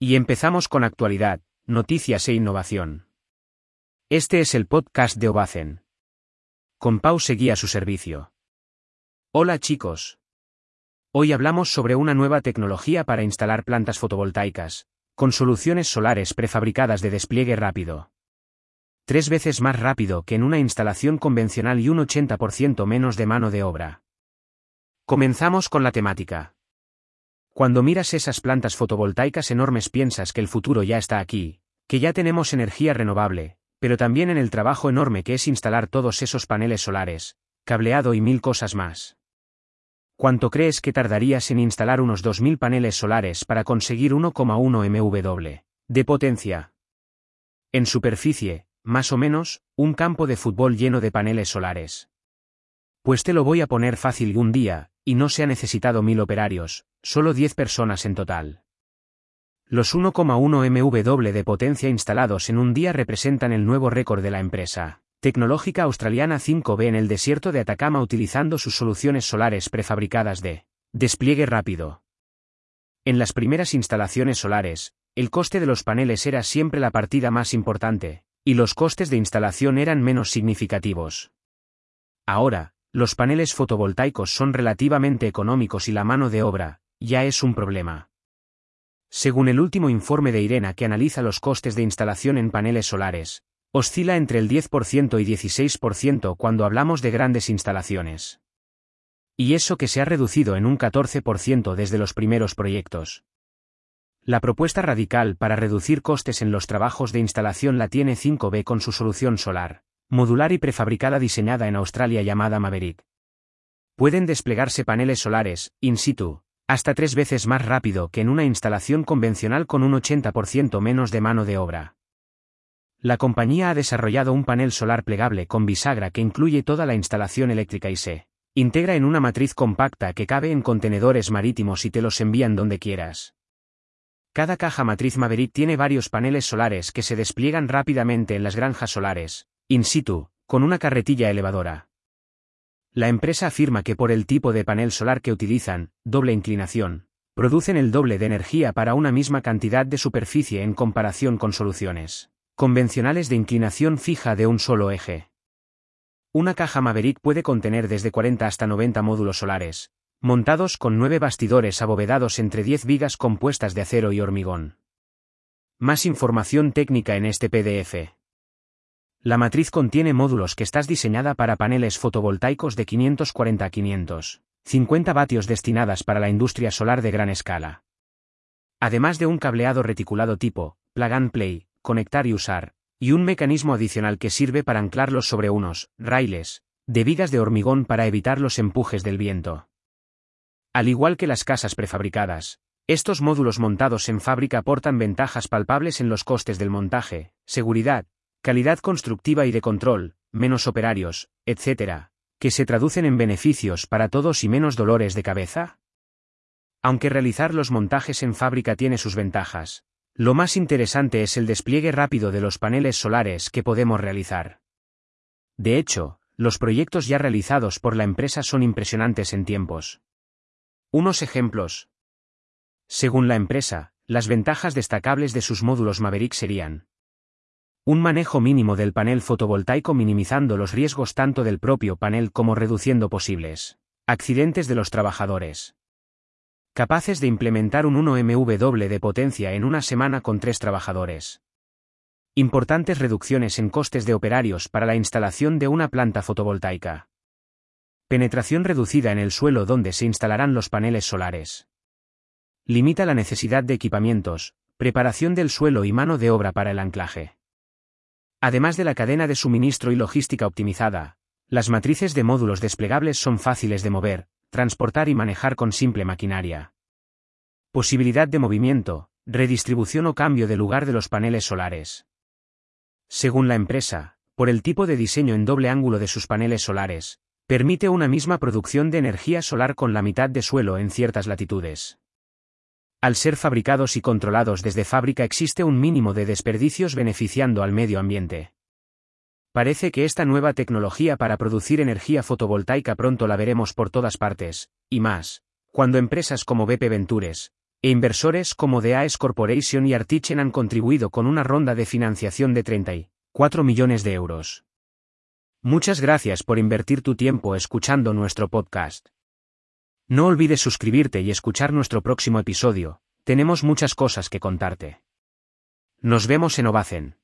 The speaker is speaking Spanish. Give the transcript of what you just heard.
Y empezamos con actualidad, noticias e innovación. Este es el podcast de Obacen. Con Pau seguía su servicio. Hola chicos. Hoy hablamos sobre una nueva tecnología para instalar plantas fotovoltaicas, con soluciones solares prefabricadas de despliegue rápido. Tres veces más rápido que en una instalación convencional y un 80% menos de mano de obra. Comenzamos con la temática. Cuando miras esas plantas fotovoltaicas enormes piensas que el futuro ya está aquí, que ya tenemos energía renovable, pero también en el trabajo enorme que es instalar todos esos paneles solares, cableado y mil cosas más. ¿Cuánto crees que tardarías en instalar unos 2.000 paneles solares para conseguir 1,1 MW de potencia? En superficie, más o menos, un campo de fútbol lleno de paneles solares. Pues te lo voy a poner fácil un día, y no se ha necesitado mil operarios, solo 10 personas en total. Los 1,1 MW de potencia instalados en un día representan el nuevo récord de la empresa tecnológica australiana 5B en el desierto de Atacama utilizando sus soluciones solares prefabricadas de despliegue rápido. En las primeras instalaciones solares, el coste de los paneles era siempre la partida más importante, y los costes de instalación eran menos significativos. Ahora, los paneles fotovoltaicos son relativamente económicos y la mano de obra, ya es un problema. Según el último informe de Irena que analiza los costes de instalación en paneles solares, oscila entre el 10% y 16% cuando hablamos de grandes instalaciones. Y eso que se ha reducido en un 14% desde los primeros proyectos. La propuesta radical para reducir costes en los trabajos de instalación la tiene 5B con su solución solar modular y prefabricada diseñada en Australia llamada Maverick. Pueden desplegarse paneles solares, in situ, hasta tres veces más rápido que en una instalación convencional con un 80% menos de mano de obra. La compañía ha desarrollado un panel solar plegable con bisagra que incluye toda la instalación eléctrica y se integra en una matriz compacta que cabe en contenedores marítimos y te los envían donde quieras. Cada caja matriz Maverick tiene varios paneles solares que se despliegan rápidamente en las granjas solares, in situ, con una carretilla elevadora. La empresa afirma que por el tipo de panel solar que utilizan, doble inclinación, producen el doble de energía para una misma cantidad de superficie en comparación con soluciones convencionales de inclinación fija de un solo eje. Una caja Maverick puede contener desde 40 hasta 90 módulos solares, montados con nueve bastidores abovedados entre 10 vigas compuestas de acero y hormigón. Más información técnica en este PDF. La matriz contiene módulos que estás diseñada para paneles fotovoltaicos de 540 a 550 vatios destinadas para la industria solar de gran escala. Además de un cableado reticulado tipo, plug and play, conectar y usar, y un mecanismo adicional que sirve para anclarlos sobre unos raíles de vigas de hormigón para evitar los empujes del viento. Al igual que las casas prefabricadas, estos módulos montados en fábrica aportan ventajas palpables en los costes del montaje, seguridad, calidad constructiva y de control, menos operarios, etc., que se traducen en beneficios para todos y menos dolores de cabeza? Aunque realizar los montajes en fábrica tiene sus ventajas, lo más interesante es el despliegue rápido de los paneles solares que podemos realizar. De hecho, los proyectos ya realizados por la empresa son impresionantes en tiempos. Unos ejemplos. Según la empresa, las ventajas destacables de sus módulos Maverick serían un manejo mínimo del panel fotovoltaico minimizando los riesgos tanto del propio panel como reduciendo posibles accidentes de los trabajadores. Capaces de implementar un 1 MW de potencia en una semana con tres trabajadores. Importantes reducciones en costes de operarios para la instalación de una planta fotovoltaica. Penetración reducida en el suelo donde se instalarán los paneles solares. Limita la necesidad de equipamientos, preparación del suelo y mano de obra para el anclaje. Además de la cadena de suministro y logística optimizada, las matrices de módulos desplegables son fáciles de mover, transportar y manejar con simple maquinaria. Posibilidad de movimiento, redistribución o cambio de lugar de los paneles solares. Según la empresa, por el tipo de diseño en doble ángulo de sus paneles solares, permite una misma producción de energía solar con la mitad de suelo en ciertas latitudes. Al ser fabricados y controlados desde fábrica existe un mínimo de desperdicios beneficiando al medio ambiente. Parece que esta nueva tecnología para producir energía fotovoltaica pronto la veremos por todas partes, y más, cuando empresas como BP Ventures, E inversores como The AES Corporation y Artichen han contribuido con una ronda de financiación de 34 millones de euros. Muchas gracias por invertir tu tiempo escuchando nuestro podcast. No olvides suscribirte y escuchar nuestro próximo episodio, tenemos muchas cosas que contarte. Nos vemos en Ovacen.